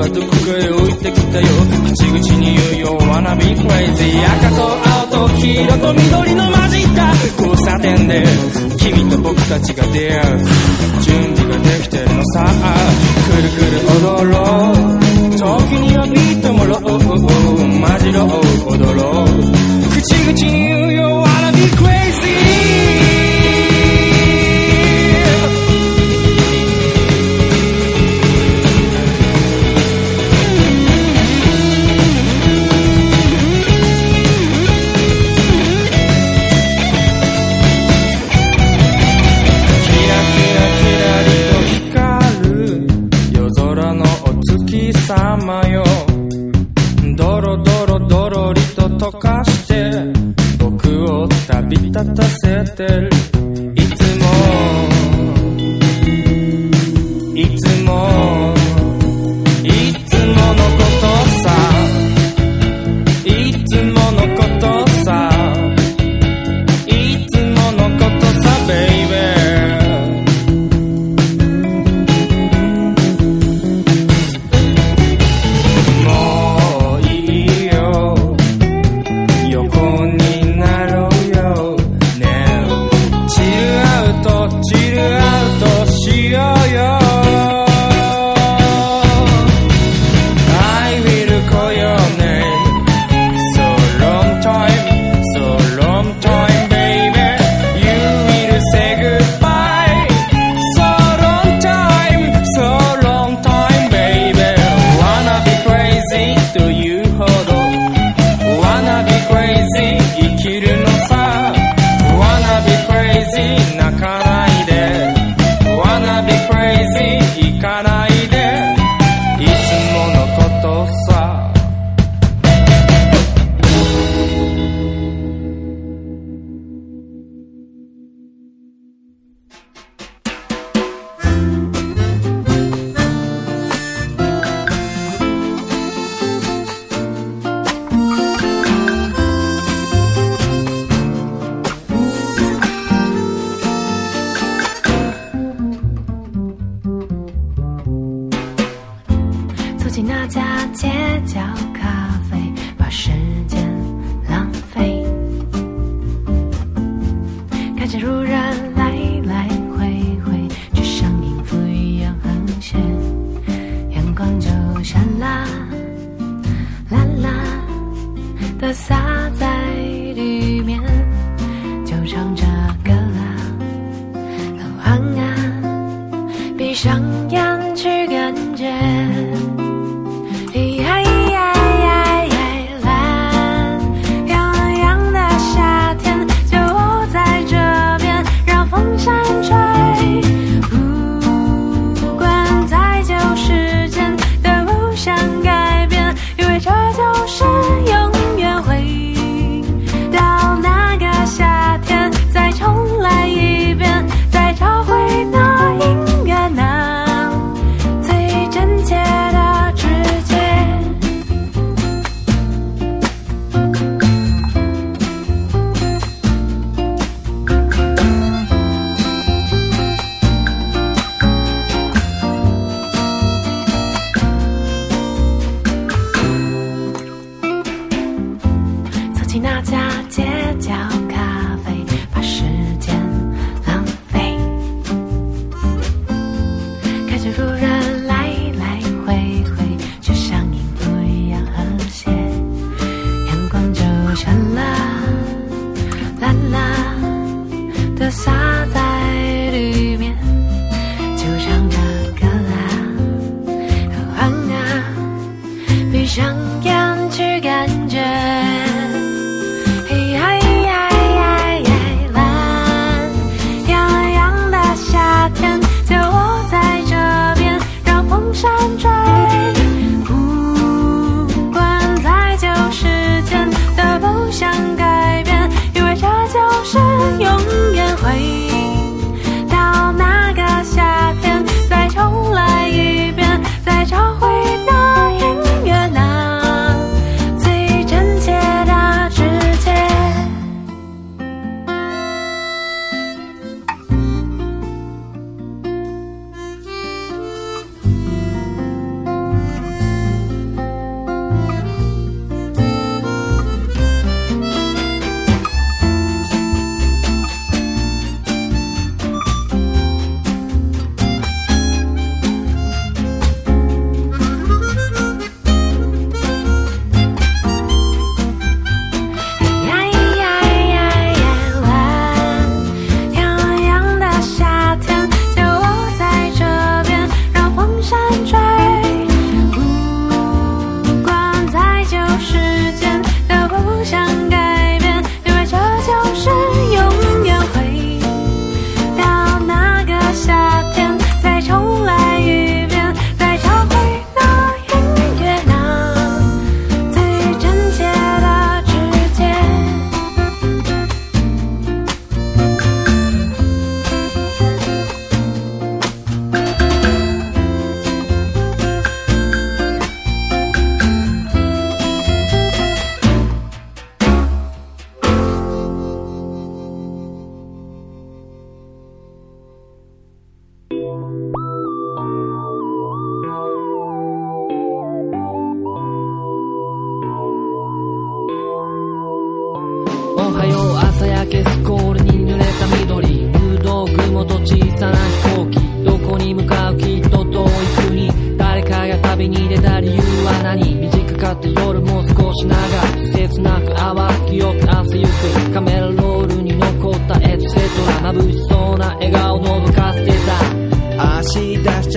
はどこかへ置いてきたよ。口々に言うよ wanna be crazy 赤と青と黄色と緑の混じった交差点で。君と僕たちが出会う。準備ができてるのさ。くるくる踊ろう。時にはビートもろう。マじロー踊ろう。口々に言うよ。my own your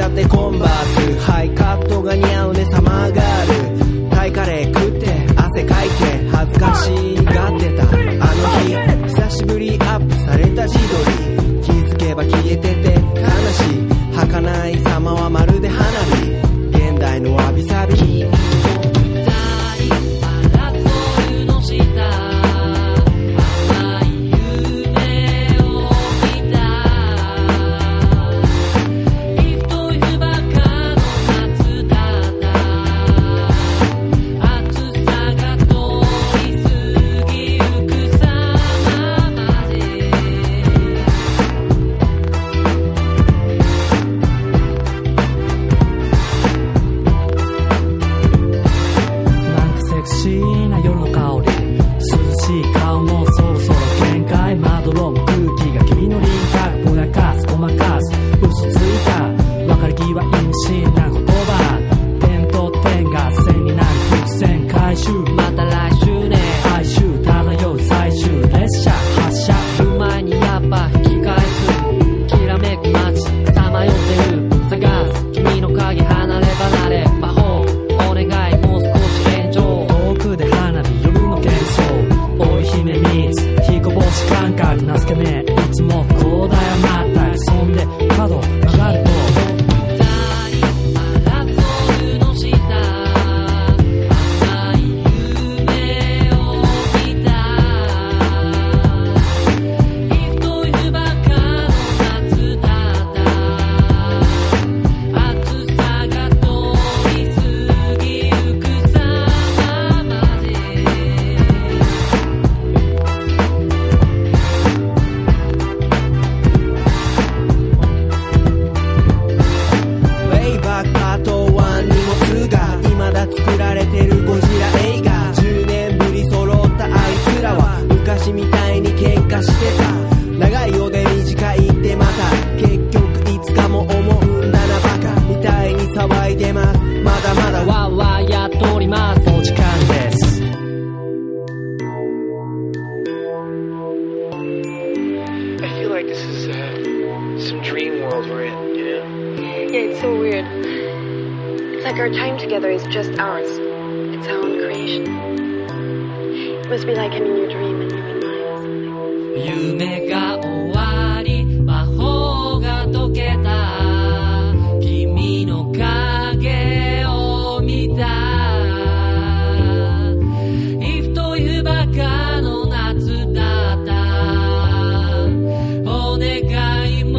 ちゃってコンバース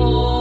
Oh.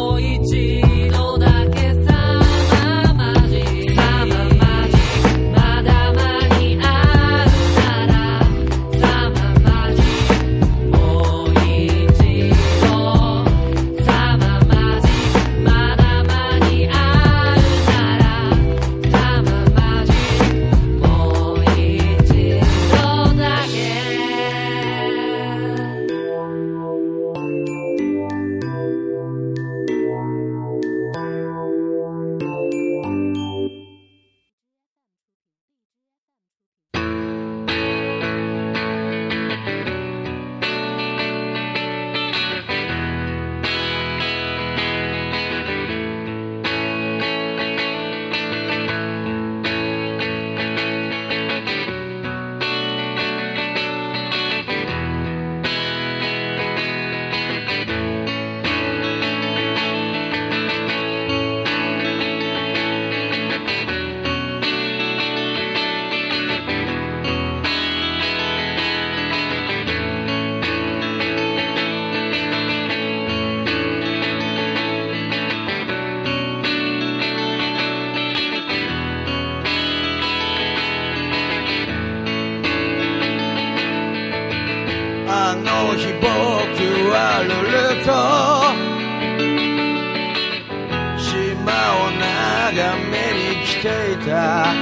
ていた。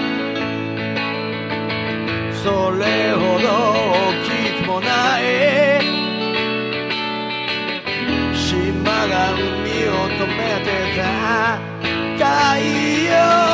それほど大きくもない。島が海を止めてた。太陽。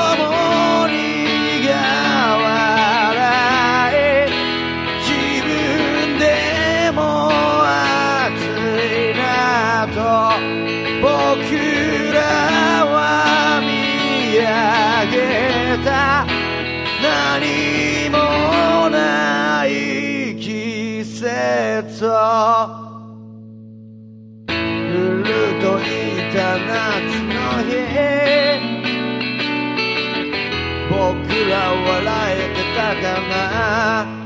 た夏の日。僕ら笑えてたかな。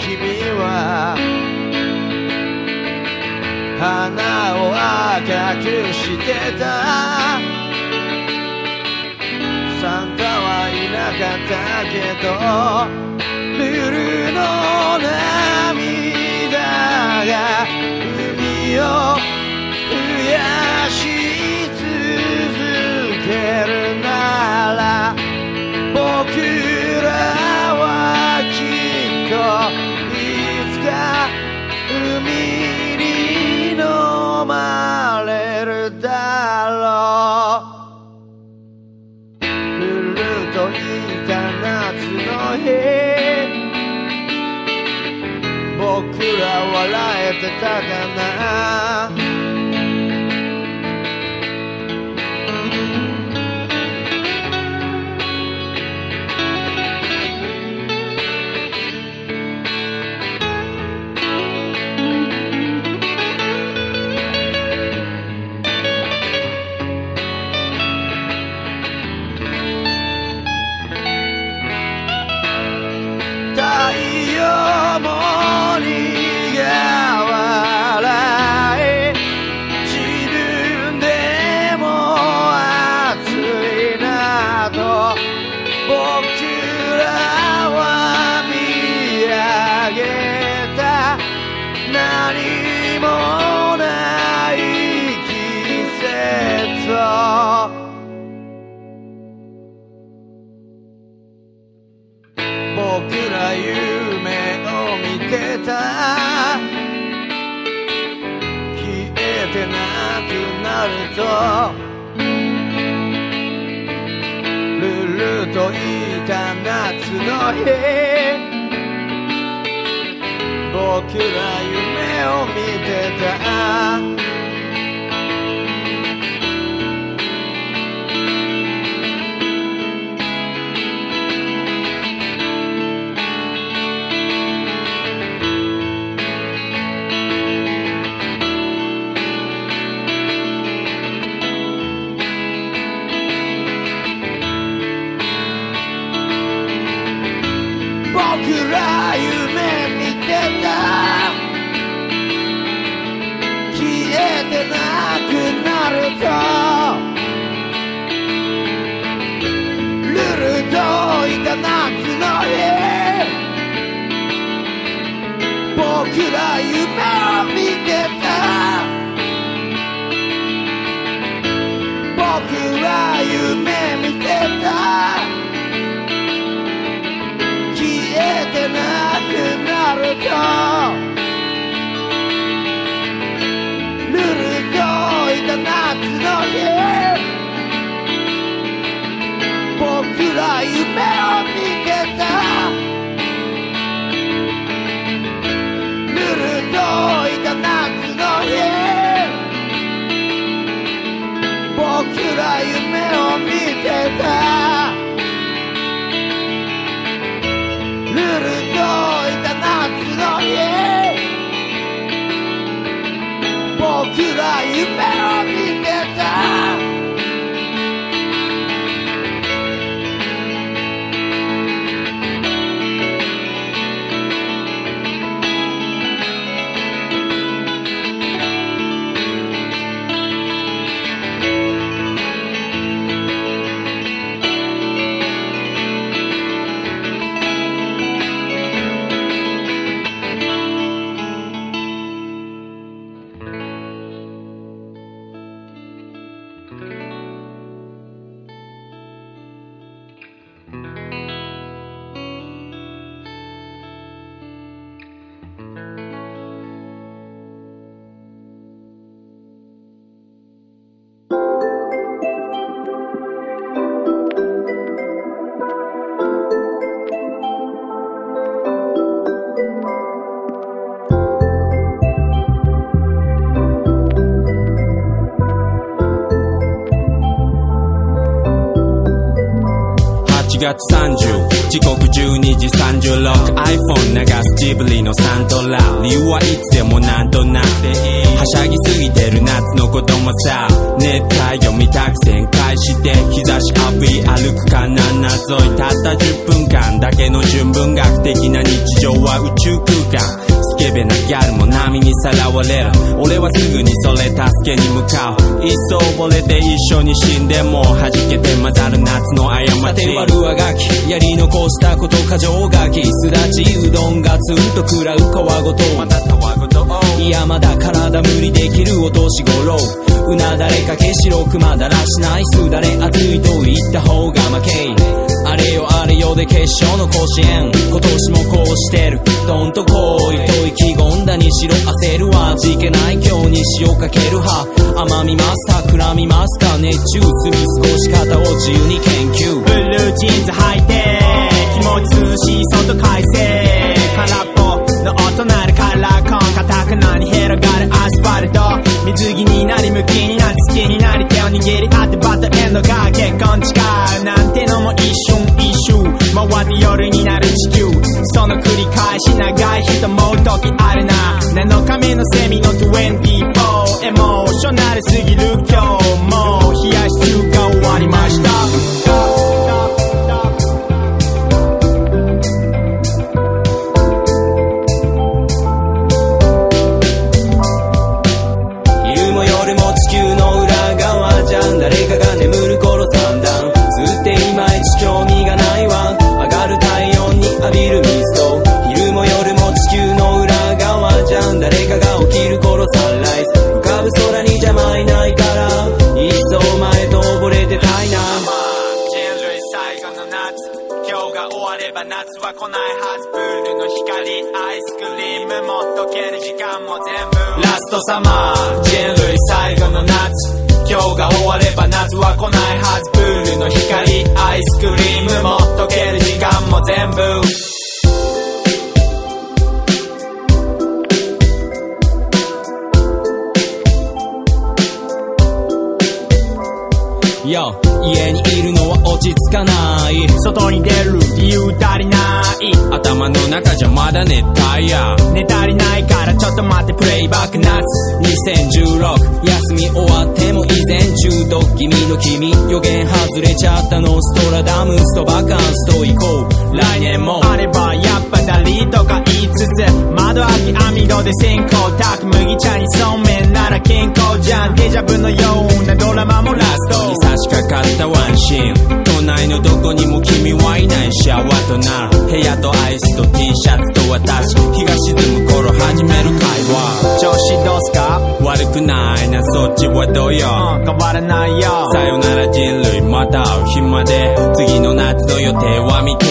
君は花を赤くしてた。サンタはいなかったけどルールのない僕ら笑えてたかな。とルルといた夏の日。僕ら夢を見てた。く僕ら1月30時刻12時 36iPhone 流すジブリのサントラ。理由はいつでもなんとなくて。いいはしゃぎすぎてる夏の子供さ。熱帯読みたく旋回して。日差し浴び歩くかな。んなぞいたった10分間。だけの純文学的な日常は宇宙空間。スケベなギャルも波にさらわれる。俺はすぐにそれ助けに向かう。いっそ溺れて一緒に死んでも弾けて混ざる夏の過さちて割るはがきやり残したこと過剰書きすだちうどんがツンと食らう皮ごと。またたわごと。いやまだ体無理できるお年頃うなだれかけ白くまだらしない。すだれ熱いと言った方が負けあれよあれよで決勝の甲子園。今年もこうしてる。どんとこいと意気込んだにしろ焦るは味気ない今日に塩か。ける派。甘みマスター膨らみますか熱中する。過ごし方を自由に研究。ブルージーンズ履いて気持ち涼しい外快晴空っぽの音鳴るカラーコン硬くなに広がる水着になり向きになり好きになり手を握り合ってバタエンドが結婚誓うなんてのも一瞬一瞬。回って夜になる地球その繰り返し長い人もう時あるな。7日目のセミの24エモーショナルすぎる今日。今日が終われば夏は来ないはずプールの光アイスクリームも溶ける時間も全部。ラストサマー人類最後の夏。今日が終われば夏は来ないはずプールの光アイスクリームも溶ける時間も全部。家にいるのは落ち着かない。外に出る理由足りない。頭の中じゃまだ熱帯夜寝足りないからちょっと待ってプレイバック夏2016休み終わっても依然中毒気味の君。予言外れちゃったのストラダムスとバカンスと行こう。来年も。あればやっぱダリとか言いつつ窓開き網戸で線香炊く麦茶にそうめんなら健康じゃんデジャブのようなドラマもラストに差し掛かったワンシーン都内のどこにも君はいないシャワーとなる部屋とアイスと T シャツと私日が沈む頃始める会話。調子どうすか？悪くないなそっちはどうようん変わらないよ。さよなら人類また会う日まで。次の夏の予定は未定。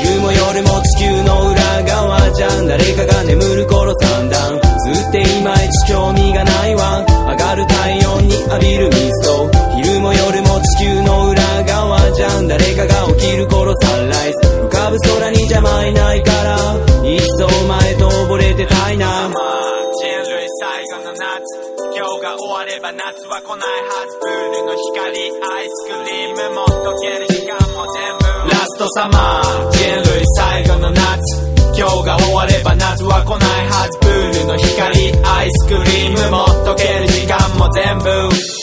昼も夜も地球の裏側。じゃん。誰かが眠る頃三段。ずっていまいち興味がないわ。上がる体温に浴びるミスト昼も夜も地球の裏側じゃん。誰かが起きる頃サンライズ。浮かぶ空に邪魔いないから。一層前と溺れてたいな。人類最後の夏。今日が終われば夏は来ないはず。プールの光アイスクリームも溶ける時間も全部。ラストサマー。人類最後の夏今日が終われば夏は来ないはず。プールの光アイスクリームも溶ける時間も全部